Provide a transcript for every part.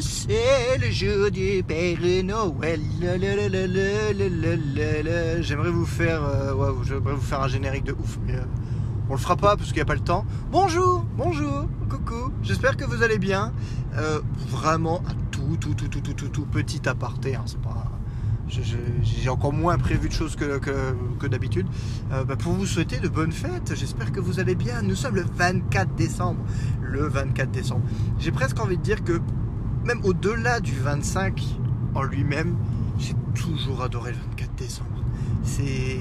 C'est le jour du Père Noël. J'aimerais vous faire, euh, ouais, j'aimerais vous faire un générique de ouf, mais euh, on le fera pas parce qu'il n'y a pas le temps. Bonjour, bonjour, coucou. J'espère que vous allez bien. Euh, vraiment un tout, tout, tout, tout, tout, tout, tout petit aparté. Hein, c'est pas. J'ai encore moins prévu de choses que, que, que d'habitude. Euh, bah, pour vous souhaiter de bonnes fêtes, j'espère que vous allez bien. Nous sommes le 24 décembre. Le 24 décembre. J'ai presque envie de dire que même au-delà du 25 en lui-même, j'ai toujours adoré le 24 décembre. C'est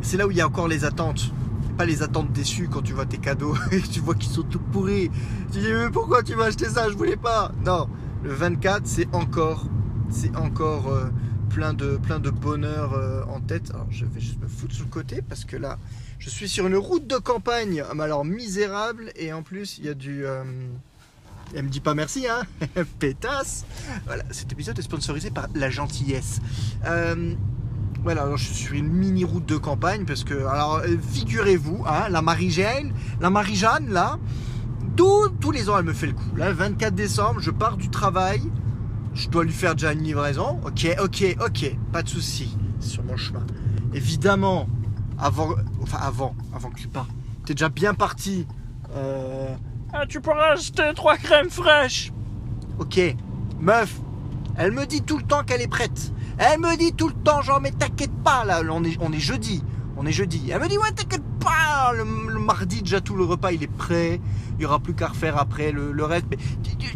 c'est là où il y a encore les attentes. Pas les attentes déçues quand tu vois tes cadeaux et tu vois qu'ils sont tout pourris. Tu dis mais pourquoi tu m'as acheté ça? Je voulais pas. Non, le 24 c'est encore c'est encore euh, plein de plein de bonheur euh, en tête. Alors je vais juste me foutre sur le côté parce que là je suis sur une route de campagne, mais alors misérable et en plus il y a du euh, elle me dit pas merci, hein Pétasse Voilà, cet épisode est sponsorisé par la gentillesse. Euh, voilà, alors je suis sur une mini route de campagne parce que, alors euh, figurez-vous, hein, la Marie-Jeanne, la Marie-Jeanne là, tous, les ans elle me fait le coup. Là, le 24 décembre, je pars du travail, je dois lui faire déjà une livraison. Ok, ok, ok, pas de souci, sur mon chemin. Évidemment, avant, enfin avant, avant que tu partes, t'es déjà bien parti. Euh, Ah, tu pourras acheter trois crèmes fraîches. Ok, meuf, elle me dit tout le temps qu'elle est prête. Elle me dit tout le temps, genre, mais t'inquiète pas, là, on est, jeudi. On est jeudi. Elle me dit, ouais, t'inquiète pas, le, mardi, déjà, tout le repas, il est prêt. Il y aura plus qu'à refaire après le, le reste. Mais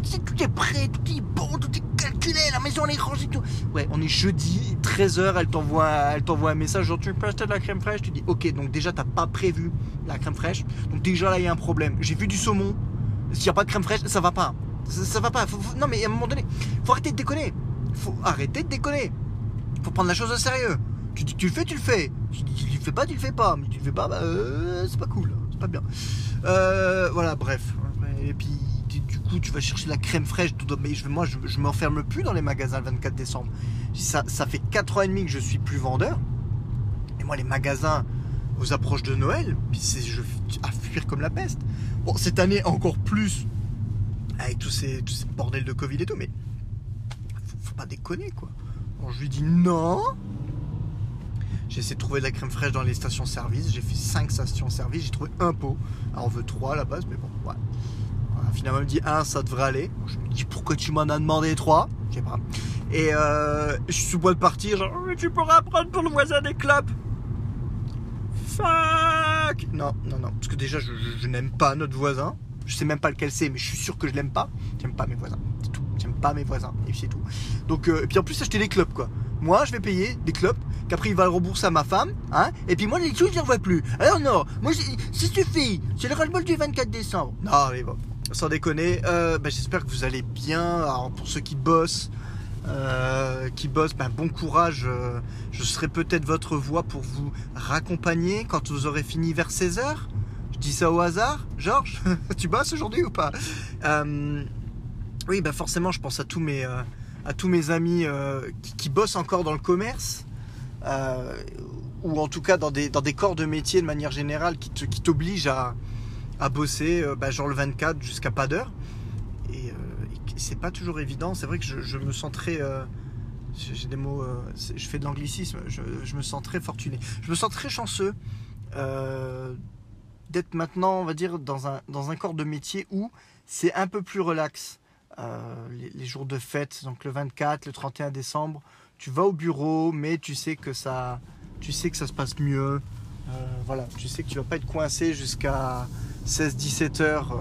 sais, tout est prêt, tout est bon, tout est calculé, la maison, est rangée, tout. Ouais, on est jeudi, 13h, elle t'envoie, elle t'envoie un message, genre, tu peux acheter de la crème fraîche? Tu dis, ok, donc déjà, t'as pas prévu la crème fraîche. Donc déjà, là, il y a un problème. J'ai vu du saumon. S'il n'y a pas de crème fraîche, ça va pas. Ça, va pas. Non, mais à un moment donné, faut arrêter de déconner. Faut arrêter de déconner. Faut prendre la chose au sérieux. Tu dis tu le fais, tu le fais. Tu dis tu le fais pas, tu le fais pas. Mais tu le fais pas, bah, euh, c'est pas cool. C'est pas bien. Euh, voilà, bref. Et puis, du coup, tu vas chercher la crème fraîche. Mais je, moi, je, je m'enferme plus dans les magasins le 24 décembre. Ça, fait 4 ans et demi que je suis plus vendeur. Et moi, les magasins aux approches de Noël, c'est à fuir comme la peste. Bon, cette année encore plus, avec tous ces, tous ces bordels de Covid et tout, mais faut, pas déconner quoi. Je lui dis non. J'ai essayé de trouver de la crème fraîche dans les stations-service. J'ai fait 5 stations-service. J'ai trouvé un pot. Alors, on veut 3 à la base, mais bon, ouais. Voilà, finalement, elle me dit 1, ça devrait aller. Je me dis pourquoi tu m'en as demandé 3 Je sais pas. Et euh, je suis sous bois de partir. Genre, Oh, tu pourras prendre pour le voisin des clopes. Non, non, non. Parce que déjà, je, n'aime pas notre voisin. Je sais même pas lequel c'est, mais je suis sûr que je l'aime pas. J'aime pas mes voisins. C'est tout. J'aime pas mes voisins. Et puis c'est tout. Donc, euh, et puis en plus, acheter des clopes, quoi. Moi, je vais payer des clopes, qu'après il va le rembourser à ma femme, hein. Et puis moi, les sous, je les revois plus. Alors non, moi, ça suffit. C'est le ras-le-bol du 24 décembre. Non, mais bon. Sans déconner, euh, bah, j'espère que vous allez bien. Alors, pour ceux qui bossent, euh, qui bossent, ben, bon courage. euh, je serai peut-être votre voix pour vous raccompagner quand vous aurez fini vers 16h. Je dis ça au hasard. Georges, tu bosses aujourd'hui ou pas? Euh, Oui, ben forcément, je pense à tous mes, à tous mes amis qui, bossent encore dans le commerce. ou en tout cas dans des, dans des corps de métier de manière générale qui te- qui t'obligent à, à bosser ben, genre le 24 jusqu'à pas d'heure. C'est pas toujours évident. C'est vrai que je, me sens très. euh, j'ai des mots. euh, je fais de l'anglicisme. Je, me sens très fortuné. Je me sens très chanceux euh, d'être maintenant, on va dire, dans un, dans un corps de métier où c'est un peu plus relax. Les, les jours de fête, donc le 24, le 31 décembre, tu vas au bureau, mais tu sais que ça, tu sais que ça se passe mieux. Voilà, tu sais que tu vas pas être coincé jusqu'à 16-17 heures.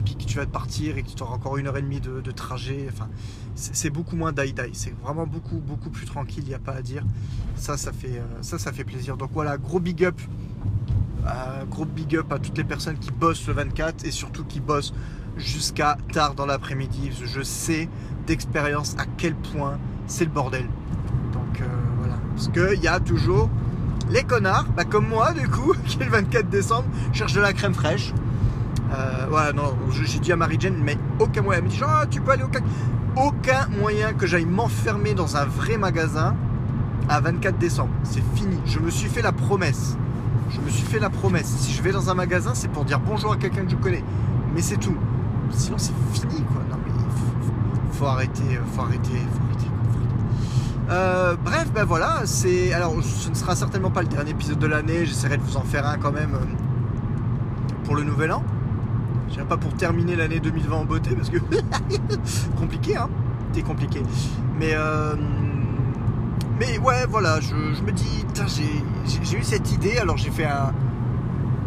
Puis que tu vas partir et que tu auras encore une heure et demie de, trajet. Enfin, c'est beaucoup moins die-die. C'est vraiment beaucoup, beaucoup plus tranquille, il n'y a pas à dire. Ça, ça fait, euh, ça, ça fait plaisir. Donc voilà, gros big up. euh, gros big up à toutes les personnes qui bossent le 24 et surtout qui bossent jusqu'à tard dans l'après-midi. Je sais d'expérience à quel point c'est le bordel. Donc euh, voilà. Parce qu'il y a toujours les connards, bah, comme moi du coup, qui le 24 décembre cherche de la crème fraîche. Euh, voilà, non, je- j'ai dit à Marie-Jane, mais aucun moyen. Elle me dit, Ah, tu peux aller au CAC. Aucun moyen que j'aille m'enfermer dans un vrai magasin à 24 décembre. C'est fini. Je me suis fait la promesse. Je me suis fait la promesse. Si je vais dans un magasin, c'est pour dire bonjour à quelqu'un que je connais. Mais c'est tout. sinon c'est fini quoi. Non mais faut, faut arrêter, faut arrêter, faut arrêter. faut arrêter. Euh, bref, ben voilà, c'est. Alors, ce ne sera certainement pas le dernier épisode de l'année. J'essaierai de vous en faire un quand même euh, pour le nouvel an. Je dirais pas pour terminer l'année 2020 en beauté parce que compliqué, hein. C'est compliqué. Mais euh, mais ouais, voilà, je, je me dis, j'ai- eu cette idée. Alors j'ai fait un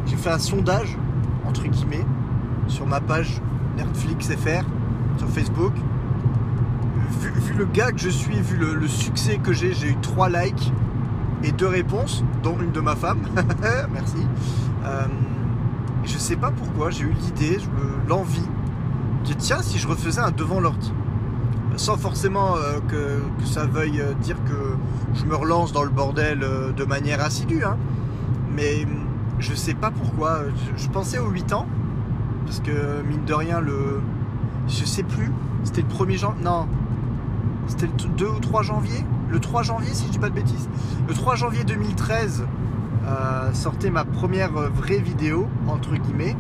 j'ai fait un sondage entre guillemets sur ma page Netflix FR sur Facebook. Vu, vu le gars que je suis, vu le, le succès que j'ai, j'ai eu 3 likes et 2 réponses, dont une de ma femme. Merci. Sais pas pourquoi, j'ai eu l'idée, l'envie, de tiens, si je refaisais un devant l'ordi. Sans forcément euh, que, que ça veuille euh, dire que je me relance dans le bordel euh, de manière assidue. hein. Mais hum, je sais pas pourquoi. Je, je pensais aux 8 ans. Parce que mine de rien, le. Je sais plus. C'était le 1er janvier. Non. C'était le 2 ou 3 janvier Le 3 janvier, si je dis pas de bêtises. Le 3 janvier 2013 euh, sortait ma première vraie vidéo, entre guillemets.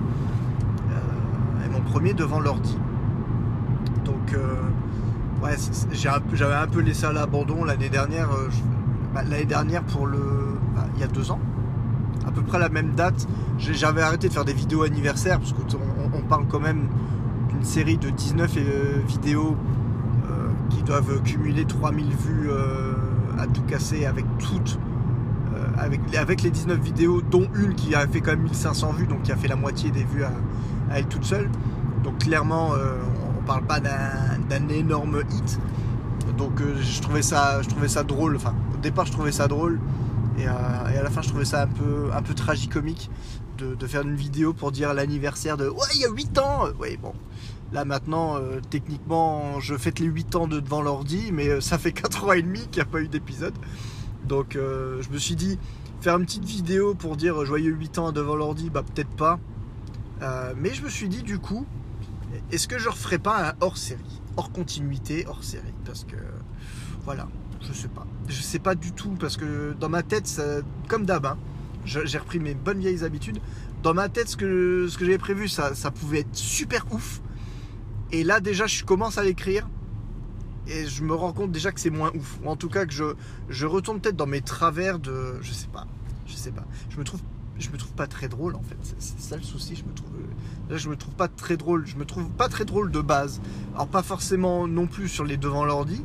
Euh, et mon premier devant l'ordi. Donc, euh, ouais, j'avais un peu laissé à l'abandon l'année dernière. euh, bah, l'année dernière, pour le. bah, il y a deux ans à peu près la même date. J'avais arrêté de faire des vidéos anniversaires parce qu'on on parle quand même d'une série de 19 euh, vidéos qui doivent cumuler 3000 vues à tout casser avec toutes. Avec, les- avec les 19 vidéos, dont une qui a fait quand même 1500 vues, donc qui a fait la moitié des vues à, elle toute seule. Donc clairement, euh, on parle pas d'un énorme hit. Donc euh, je trouvais ça, je trouvais ça drôle. Enfin, au départ, je trouvais ça drôle. Et, euh, à la fin, je trouvais ça un peu, un peu tragicomique de, faire une vidéo pour dire l'anniversaire de Ouais, il y a 8 ans Oui, bon. Là maintenant, techniquement, je fête les 8 ans de devant l'ordi, mais ça fait 4 ans et demi qu'il n'y a pas eu d'épisode. Donc euh, je me suis dit, faire une petite vidéo pour dire joyeux 8 ans devant l'ordi, bah peut-être pas. Euh, mais je me suis dit du coup, est-ce que je referais pas un hors série Hors continuité, hors série Parce que voilà, je sais pas. Je sais pas du tout parce que dans ma tête, comme d'hab, hein, j'ai repris mes bonnes vieilles habitudes. Dans ma tête, ce que, ce que j'avais prévu, ça, ça pouvait être super ouf. Et là, déjà, je commence à l'écrire. Et je me rends compte déjà que c'est moins ouf. Ou en tout cas, que je, je retourne peut-être dans mes travers de. Je sais pas. Je sais pas. Je me trouve, je me trouve pas très drôle en fait. C'est ça le souci. Je me trouve. Là, je me trouve pas très drôle. Je me trouve pas très drôle de base. Alors, pas forcément non plus sur les devant l'ordi.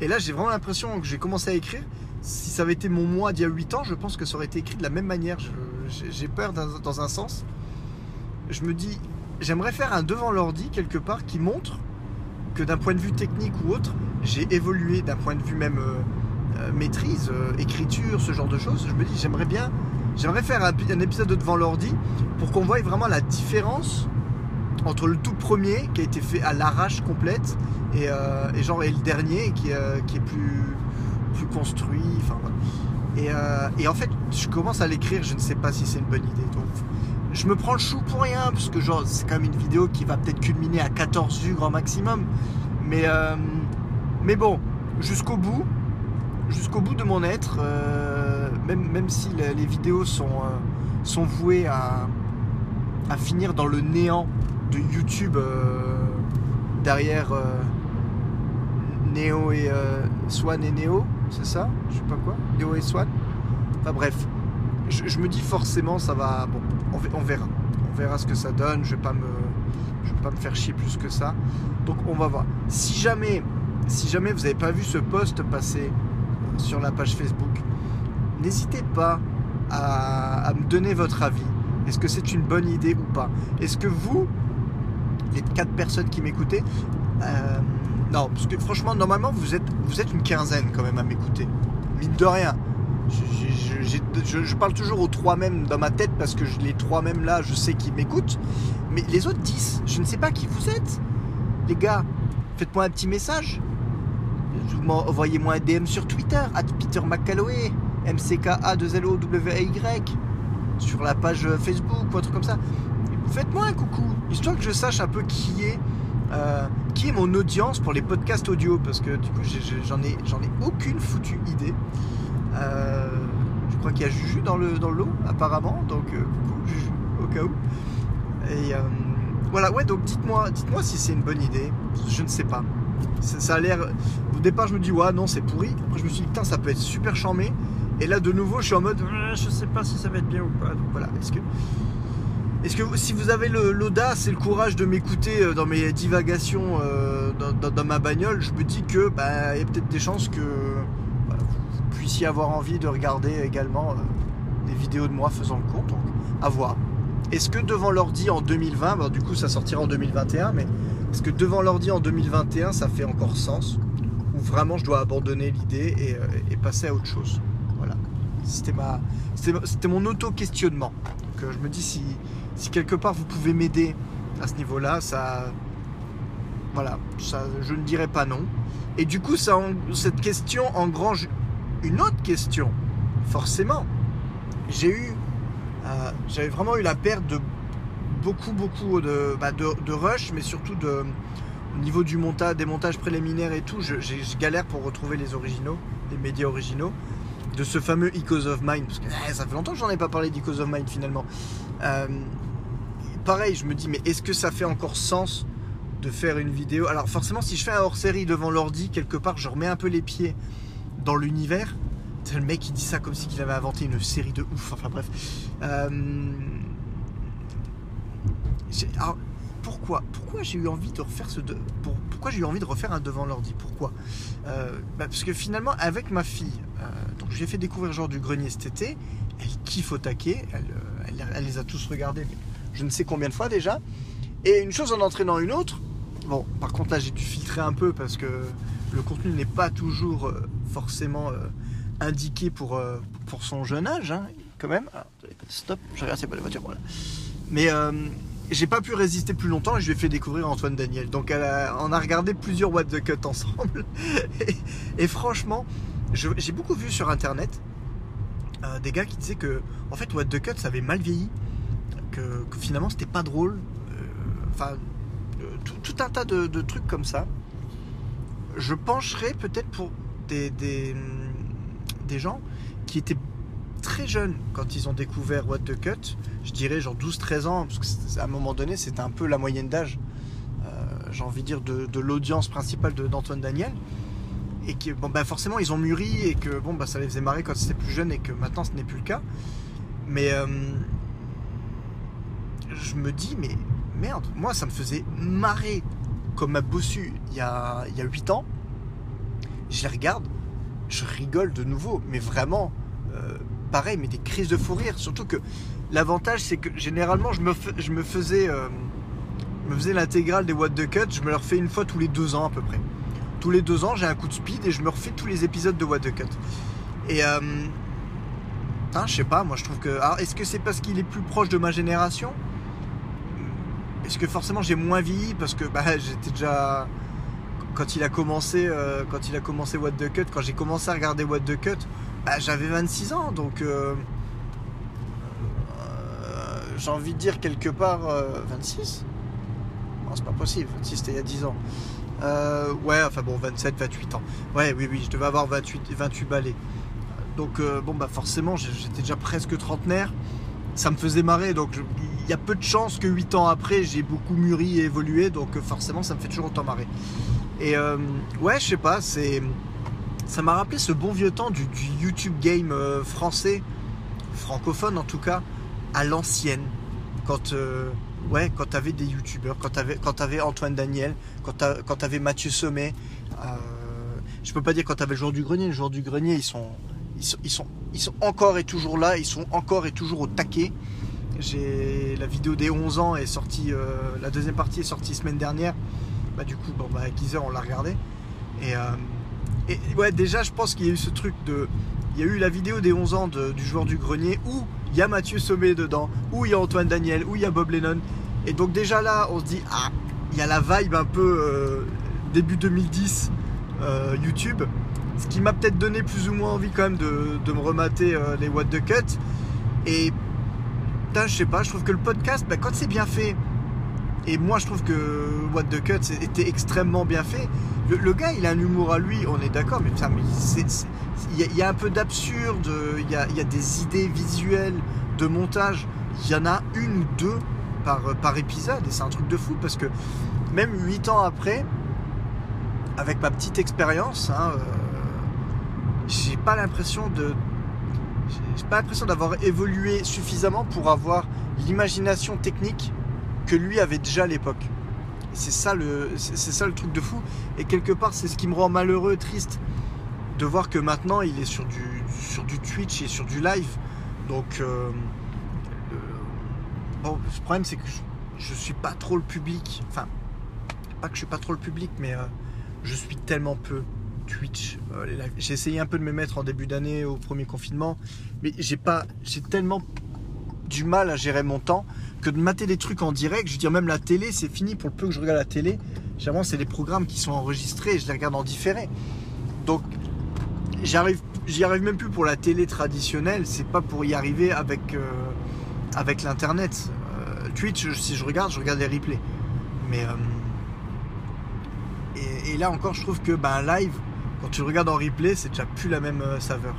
Et là, j'ai vraiment l'impression que j'ai commencé à écrire. Si ça avait été mon moi d'il y a 8 ans, je pense que ça aurait été écrit de la même manière. J'ai peur dans, dans un sens. Je me dis, j'aimerais faire un devant l'ordi quelque part qui montre que d'un point de vue technique ou autre, j'ai évolué d'un point de vue même euh, euh, maîtrise, euh, écriture, ce genre de choses. Je me dis, j'aimerais bien, j'aimerais faire un, épisode de devant l'ordi pour qu'on voie vraiment la différence entre le tout premier qui a été fait à l'arrache complète et, et le dernier qui, est plus, construit. Et, en fait, je commence à l'écrire, je ne sais pas si c'est une bonne idée. Je me prends le chou pour rien, parce que genre, c'est quand même une vidéo qui va peut-être culminer à 14 vues grand maximum. Mais, euh, mais bon, jusqu'au bout, jusqu'au bout de mon être, euh, même, si les, vidéos sont, euh, vouées à, finir dans le néant de YouTube derrière Neo et Swan et Neo, c'est ça? Je sais pas quoi? Neo et Swan? Enfin bref, je, je me dis forcément ça va. Bon, on, ve- on verra. On verra ce que ça donne. Je je vais pas me faire chier plus que ça. Donc on va voir. Si jamais, si jamais vous n'avez pas vu ce post passer sur la page Facebook, n'hésitez pas à, me donner votre avis. Est-ce que c'est une bonne idée ou pas? Est-ce que vous, les quatre personnes qui m'écoutaient, euh, non, parce que franchement, normalement, vous êtes, vous êtes une quinzaine quand même à m'écouter. Mine de rien. Je- parle toujours aux trois mêmes dans ma tête parce que les trois mêmes là, je sais qu'ils m'écoutent. Mais les autres 10, je ne sais pas qui vous êtes. Les gars, faites-moi un petit message. Envoyez-moi un DM sur Twitter, at Peter McCalloway, MCKA2LOWAY, sur la page Facebook ou un truc comme ça. Faites-moi un coucou, histoire que je sache un peu qui est, euh, qui est mon audience pour les podcasts audio, parce que du coup j'en ai, j'en ai aucune foutue idée. Euh, crois qu'il y a Juju dans le, dans le lot, apparemment, donc euh, au cas où. Et, euh, voilà, ouais, donc dites-moi dites-moi si c'est une bonne idée. Je ne sais pas. Ça, a l'air. Au départ, je me dis, ouais, non, c'est pourri. Après, je me suis dit, putain, ça peut être super charmé. Et là, de nouveau, je suis en mode, euh, je sais pas si ça va être bien ou pas. Donc voilà, est-ce que. Est-ce que si vous avez l'audace et le courage de m'écouter dans mes divagations dans, ma bagnole, je me dis que bah, il y a peut-être des chances que puissiez avoir envie de regarder également euh, des vidéos de moi faisant le compte. Donc, à voir. Est-ce que devant l'ordi en 2020, bah, du coup ça sortira en 2021, mais est-ce que devant l'ordi en 2021 ça fait encore sens? Ou vraiment je dois abandonner l'idée et, euh, passer à autre chose? Voilà. C'était mon auto-questionnement. Donc euh, je me dis si, si quelque part vous pouvez m'aider à ce niveau-là, ça, voilà, ça, je ne dirais pas non. Et du coup, ça, cette question engrange une autre question, forcément. J'ai eu, euh, j'avais vraiment eu la perte de beaucoup, beaucoup de, bah, de, rush, mais surtout de, au niveau du montage, des montages préliminaires et tout. Je, galère pour retrouver les originaux, les médias originaux de ce fameux Ecos of Mind, parce que eh, ça fait longtemps que j'en ai pas parlé d'Ecos of Mind finalement. Euh, pareil, je me dis, mais est-ce que ça fait encore sens de faire une vidéo? Alors forcément, si je fais un hors-série devant l'ordi, quelque part, je remets un peu les pieds dans l'univers. Le mec qui dit ça comme si il avait inventé une série de ouf. Enfin bref. Euh, alors, pourquoi Pourquoi j'ai eu envie de refaire ce de... pour- pourquoi j'ai eu envie de refaire un devant l'ordi? Pourquoi? Euh, bah, Parce que finalement, avec ma fille, euh, donc j'ai fait découvrir genre du grenier cet été. Elle kiffe au taquet. Elle, euh, elle- les a tous regardés, je ne sais combien de fois déjà. Et une chose en entraînant une autre. Bon, par contre là, j'ai dû filtrer un peu parce que le contenu n'est pas toujours forcément euh, indiqué pour, euh, pour son jeune âge, hein, quand même. Attendez, stop, je regarde, c'est pas la voiture, voilà. Mais euh, j'ai pas pu résister plus longtemps et je lui ai fait découvrir Antoine Daniel. Donc on a regardé plusieurs What the Cut ensemble. et, franchement, j'ai beaucoup vu sur internet des gars qui disaient que en fait What the Cut ça avait mal vieilli, que, finalement c'était pas drôle. Enfin, tout, tout un tas de, de trucs comme ça. Je pencherais peut-être pour des, des, gens qui étaient très jeunes quand ils ont découvert What the Cut. Je dirais genre 12-13 ans, parce que c'est- à un moment donné c'était un peu la moyenne d'âge, euh, j'ai envie de dire, de, de l'audience principale d'Antoine Daniel. Et que bon, bah forcément ils ont mûri et que bon, bah, ça les faisait marrer quand c'était plus jeune et que maintenant ce n'est plus le cas. Mais euh, je me dis, mais merde, moi ça me faisait marrer comme ma bossu il y a, il y a 8 ans. Je les regarde, je rigole de nouveau, mais vraiment, euh, pareil, mais des crises de fou rire. Surtout que l'avantage, c'est que généralement, je me, euh, faisais l'intégrale des What the Cut, je me le refais une fois tous les deux ans à peu près. Tous les deux ans, j'ai un coup de speed et je me refais tous les épisodes de What the Cut. Et euh, putain, je sais pas, moi je trouve que. Alors, est-ce que c'est parce qu'il est plus proche de ma génération? Est-ce que forcément j'ai moins vieilli parce que bah, j'étais déjà quand il a commencé euh, quand il a commencé What the Cut, quand j'ai commencé à regarder What the Cut, bah, j'avais 26 ans donc euh, euh, j'ai envie de dire quelque part euh, 26 Non, c'est pas possible, 26 c'était il y a 10 ans. Euh, ouais, enfin bon, 27, 28 ans. Ouais, oui, oui, je devais avoir 28, 28 balais. Donc, euh, bon, bah forcément, j'étais déjà presque trentenaire. Ça me faisait marrer, donc il y a peu de chances que 8 ans après, j'ai beaucoup mûri et évolué, donc euh, forcément, ça me fait toujours autant marrer. Et euh, ouais, je sais pas, c'est. Ça m'a rappelé ce bon vieux temps du, YouTube game euh, français, francophone en tout cas, à l'ancienne. Quand, euh, ouais, quand t'avais des youtubeurs, quand t'avais, Antoine Daniel, quand t'avais Mathieu Sommet. je peux pas dire quand t'avais le joueur du grenier. Le joueur du grenier, ils sont, ils sont, ils sont, encore et toujours là. Ils sont encore et toujours au taquet. J'ai la vidéo des 11 ans est sortie, la deuxième partie est sortie semaine dernière. Bah du coup, bon, bah, Geezer, on l'a regardé. Et, euh, et ouais, déjà, je pense qu'il y a eu ce truc de. Il y a eu la vidéo des 11 ans du joueur du grenier où il y a Mathieu Sommet dedans, où il y a Antoine Daniel, où il y a Bob Lennon. Et donc, déjà là, on se dit, ah, il y a la vibe un peu euh, début 2010 euh, YouTube. Ce qui m'a peut-être donné plus ou moins envie quand même de, de me remater les What the Cut. Et putain, je sais pas, je trouve que le podcast, bah, quand c'est bien fait, et moi je trouve que What the Cut était extrêmement bien fait. Le, gars il a un humour à lui, on est d'accord, mais il y, a- un peu d'absurde, il y a, il y a des idées visuelles de montage. Il y en a une ou deux par, par épisode et c'est un truc de fou parce que même 8 ans après, avec ma petite expérience, hein, euh, j'ai pas l'impression de. J'ai pas l'impression d'avoir évolué suffisamment pour avoir l'imagination technique lui avait déjà à l'époque. Et C'est ça, le, c'est ça le truc de fou. Et quelque part, c'est ce qui me rend malheureux, triste, de voir que maintenant il est sur du, sur du Twitch et sur du live. Donc, euh, le- bon, le problème, c'est que je, suis pas trop le public. Enfin, pas que je suis pas trop le public, mais euh, je suis tellement peu Twitch. euh. J'ai essayé un peu de me mettre en début d'année au premier confinement, mais j'ai pas, j'ai tellement du mal à gérer mon temps que de mater des trucs en direct. Je veux dire, même la télé, c'est fini pour le peu que je regarde la télé. Généralement, c'est des programmes qui sont enregistrés et je les regarde en différé. Donc, j'y arrive, même plus pour la télé traditionnelle. C'est pas pour y arriver avec, euh, l'internet. Euh, Twitch, si je regarde, je regarde les replays. Mais euh, et, là encore, je trouve que ben, live, quand tu regardes en replay, c'est déjà plus la même saveur.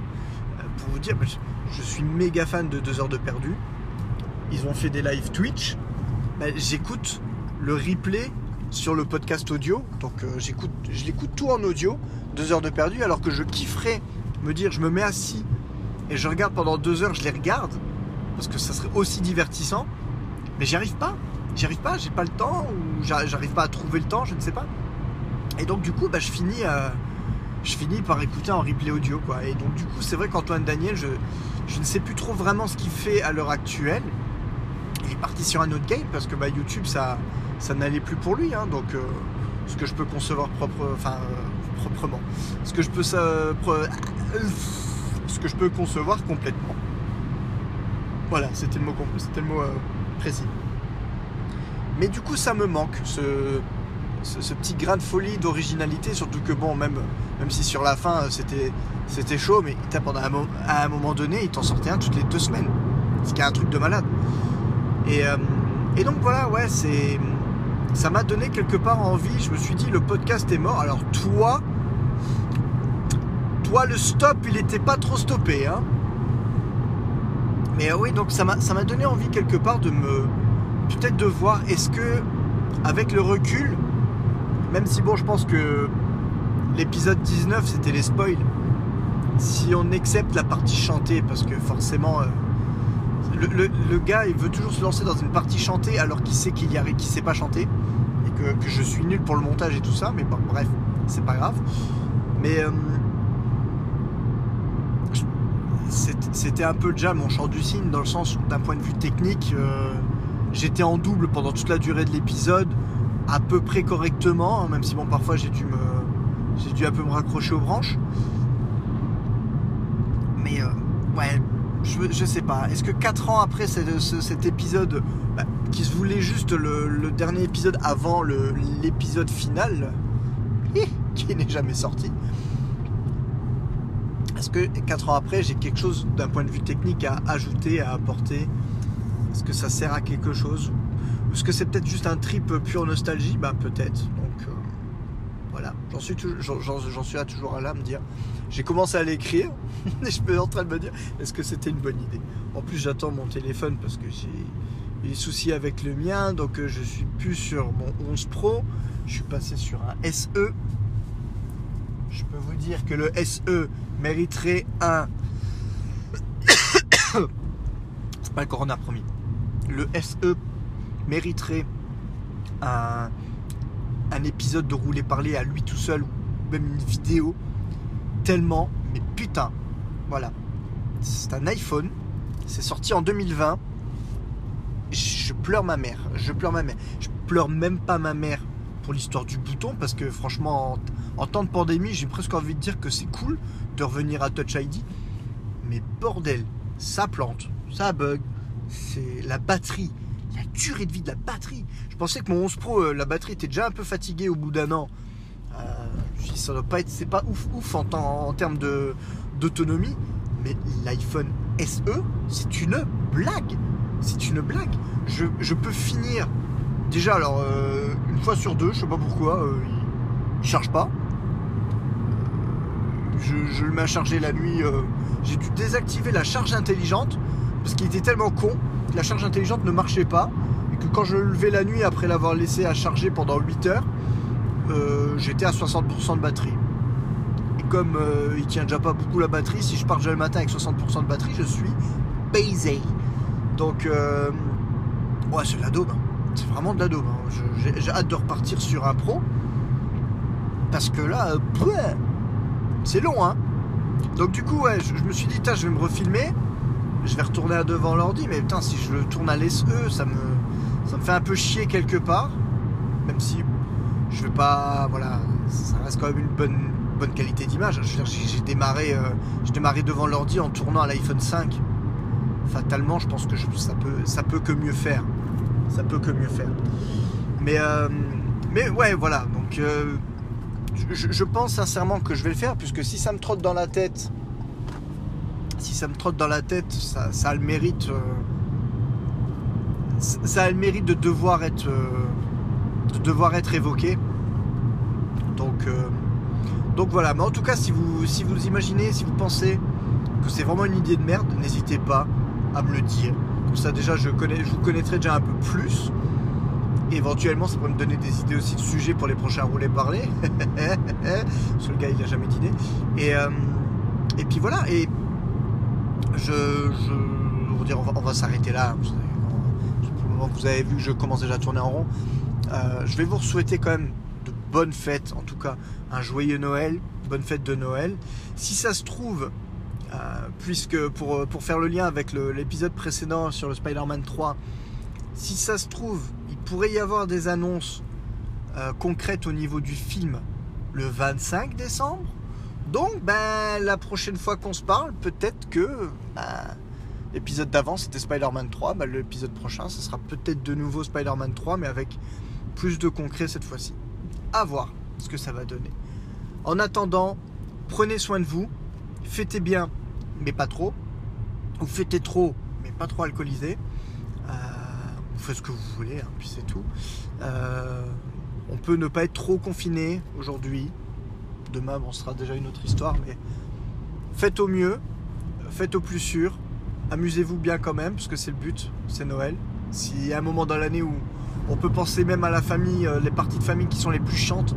Pour vous dire, ben, je, je suis méga fan de 2 heures de perdu. Ils ont fait des live Twitch. Ben, j'écoute le replay sur le podcast audio. Donc euh, j'écoute, je l'écoute tout en audio, 2 heures de perdu, alors que je kifferais me dire, je me mets assis et je regarde pendant 2 heures, je les regarde, parce que ça serait aussi divertissant. Mais j'y arrive pas. J'y arrive pas, j'ai pas le temps, ou j'arrive pas à trouver le temps, je ne sais pas. Et donc du coup, bah, je finis, euh, je finis par écouter en replay audio, quoi. Et donc du coup, c'est vrai qu'Antoine Daniel, je, je ne sais plus trop vraiment ce qu'il fait à l'heure actuelle. Parti sur un autre game parce que bah, YouTube, ça, ça n'allait plus pour lui. hein. donc, euh, ce que je peux concevoir propre, enfin, euh, proprement, ce que je peux, ce que je peux concevoir complètement. Voilà, c'était le mot, c'était le mot euh, précis. Mais du coup, ça me manque, ce, ce, petit grain de folie, d'originalité, surtout que bon, même, même si sur la fin c'était, c'était chaud, mais pendant un, à un moment donné, il t'en sortait un toutes les deux semaines. Ce qui est un truc de malade. Et, euh, et donc voilà, ouais, c'est. Ça m'a donné quelque part envie. Je me suis dit, le podcast est mort. Alors toi, toi, le stop, il était pas trop stoppé, hein. Mais euh, oui, donc ça m'a, ça m'a donné envie quelque part de me, peut-être de voir, est-ce que, avec le recul, même si bon, je pense que l'épisode 19, c'était les spoils. Si on accepte la partie chantée, parce que forcément. euh, le, gars, il veut toujours se lancer dans une partie chantée alors qu'il sait qu'il y sait pas chanter et que, je suis nul pour le montage et tout ça. Mais bon, bref, c'est pas grave. Mais euh, c'était un peu déjà mon chant du cygne dans le sens d'un point de vue technique, euh, j'étais en double pendant toute la durée de l'épisode, à peu près correctement, hein, même si bon parfois j'ai dû me, j'ai dû un peu me raccrocher aux branches. Mais euh, ouais, je, sais pas. Est-ce que 4 ans après ce- ce- cet épisode, bah, qui se voulait juste le, dernier épisode avant l'épisode final, qui n'est jamais sorti, est-ce que 4 ans après j'ai quelque chose d'un point de vue technique à ajouter, à apporter? Est-ce que ça sert à quelque chose? Ou est-ce que c'est peut-être juste un trip pure nostalgie? Bah peut-être. Donc euh, voilà, j'en suis, toujours à là me dire. J'ai commencé à l'écrire et je suis en train de me dire est-ce que c'était une bonne idée? En plus, j'attends mon téléphone parce que j'ai des soucis avec le mien, donc euh, je suis plus sur mon 11 Pro, je suis passé sur un SE. Je peux vous dire que le SE mériterait un. C'est pas le Corona promis. Le SE mériterait un, un épisode de rouler parler à lui tout seul ou même une vidéo. Tellement mais putain. Voilà. C'est un iPhone. C'est sorti en 2020 je pleure ma mère. Je pleure ma mère. Je pleure même pas ma mère pour l'histoire du bouton parce que franchement en, en temps de pandémie j'ai presque envie de dire que c'est cool de revenir à Touch ID mais bordel ça plante. Ça bug. C'est la batterie la durée de vie de la batterie je pensais que mon 11 Pro euh, la batterie était déjà un peu fatiguée au bout d'un an euh, ça doit pas être, c'est pas ouf ouf en, termes de d'autonomie, mais l'iPhone SE, c'est une blague. C'est une blague. Je, peux finir déjà alors euh, une fois sur deux, je sais pas pourquoi, il, il charge pas. Je, je le mets la nuit. J'ai dû désactiver la charge intelligente parce qu'il était tellement con la charge intelligente ne marchait pas et que quand je le levais la nuit après l'avoir laissé à charger pendant 8 heures, euh, j'étais à 60% de batterie. Et comme euh, il tient déjà pas beaucoup la batterie, si je pars déjà le matin avec 60% de batterie, je suis baisé. Donc, euh, ouais, c'est de la daube. hein. C'est vraiment de la daube. hein. J'ai hâte de repartir sur un pro. Parce que là, c'est long, hein. Donc, du coup, ouais, je, je me suis dit, je vais me refilmer. Je vais retourner à devant l'ordi, mais putain, si je le tourne à l'SE, ça me, ça me fait un peu chier quelque part. Même si je vais pas. Voilà, ça reste quand même une bonne, bonne qualité d'image. Je veux dire, j'ai j'ai démarré, euh, j'ai démarré devant l'ordi en tournant à l'iPhone 5. Fatalement, je pense que ça, peut, ça peut que mieux faire. Ça peut que mieux faire. Mais, euh, mais ouais, voilà. Donc, euh, je pense sincèrement que je vais le faire, puisque si ça me trotte dans la tête, si ça me trotte dans la tête, ça, a le mérite. euh, ça a le mérite de devoir être, euh, de devoir être évoqué. Donc, euh, donc voilà. Mais en tout cas, si vous, si vous imaginez, si vous pensez que c'est vraiment une idée de merde, n'hésitez pas à me le dire. Comme ça, déjà, je, vous connaîtrai déjà un peu plus. Éventuellement, ça pourrait me donner des idées aussi de sujets pour les prochains roulés parler. Parce que le gars, il n'a jamais d'idée. Et, et puis voilà. Et je, je on on va, s'arrêter là. Le moment, vous avez vu que je commence déjà à tourner en rond. Euh, je vais vous souhaiter quand même de bonnes fêtes, en tout cas un joyeux Noël, bonne fête de Noël. Si ça se trouve, euh, puisque pour, pour faire le lien avec l'épisode précédent sur le Spider-Man 3, si ça se trouve, il pourrait y avoir des annonces euh, concrètes au niveau du film le 25 décembre. Donc, ben, la prochaine fois qu'on se parle, peut-être que ben, l'épisode d'avant c'était Spider-Man 3. Ben, l'épisode prochain, ce sera peut-être de nouveau Spider-Man 3, mais avec plus de concret cette fois-ci. À voir ce que ça va donner. En attendant, prenez soin de vous, fêtez bien, mais pas trop. Ou fêtez trop, mais pas trop alcoolisé. Euh, vous faites ce que vous voulez, hein, puis c'est tout. Euh, on peut ne pas être trop confiné aujourd'hui. Demain, bon, ce sera déjà une autre histoire, mais faites au mieux, faites au plus sûr. Amusez-vous bien quand même, parce que c'est le but, c'est Noël. S'il y a un moment dans l'année où on peut penser même à la famille, euh, les parties de famille qui sont les plus chiantes,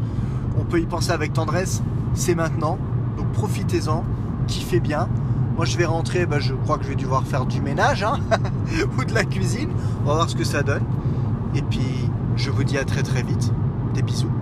on peut y penser avec tendresse, c'est maintenant. Donc profitez-en, kiffez bien. Moi je vais rentrer, bah, je crois que je vais devoir faire du ménage hein, ou de la cuisine. On va voir ce que ça donne. Et puis je vous dis à très très vite. Des bisous.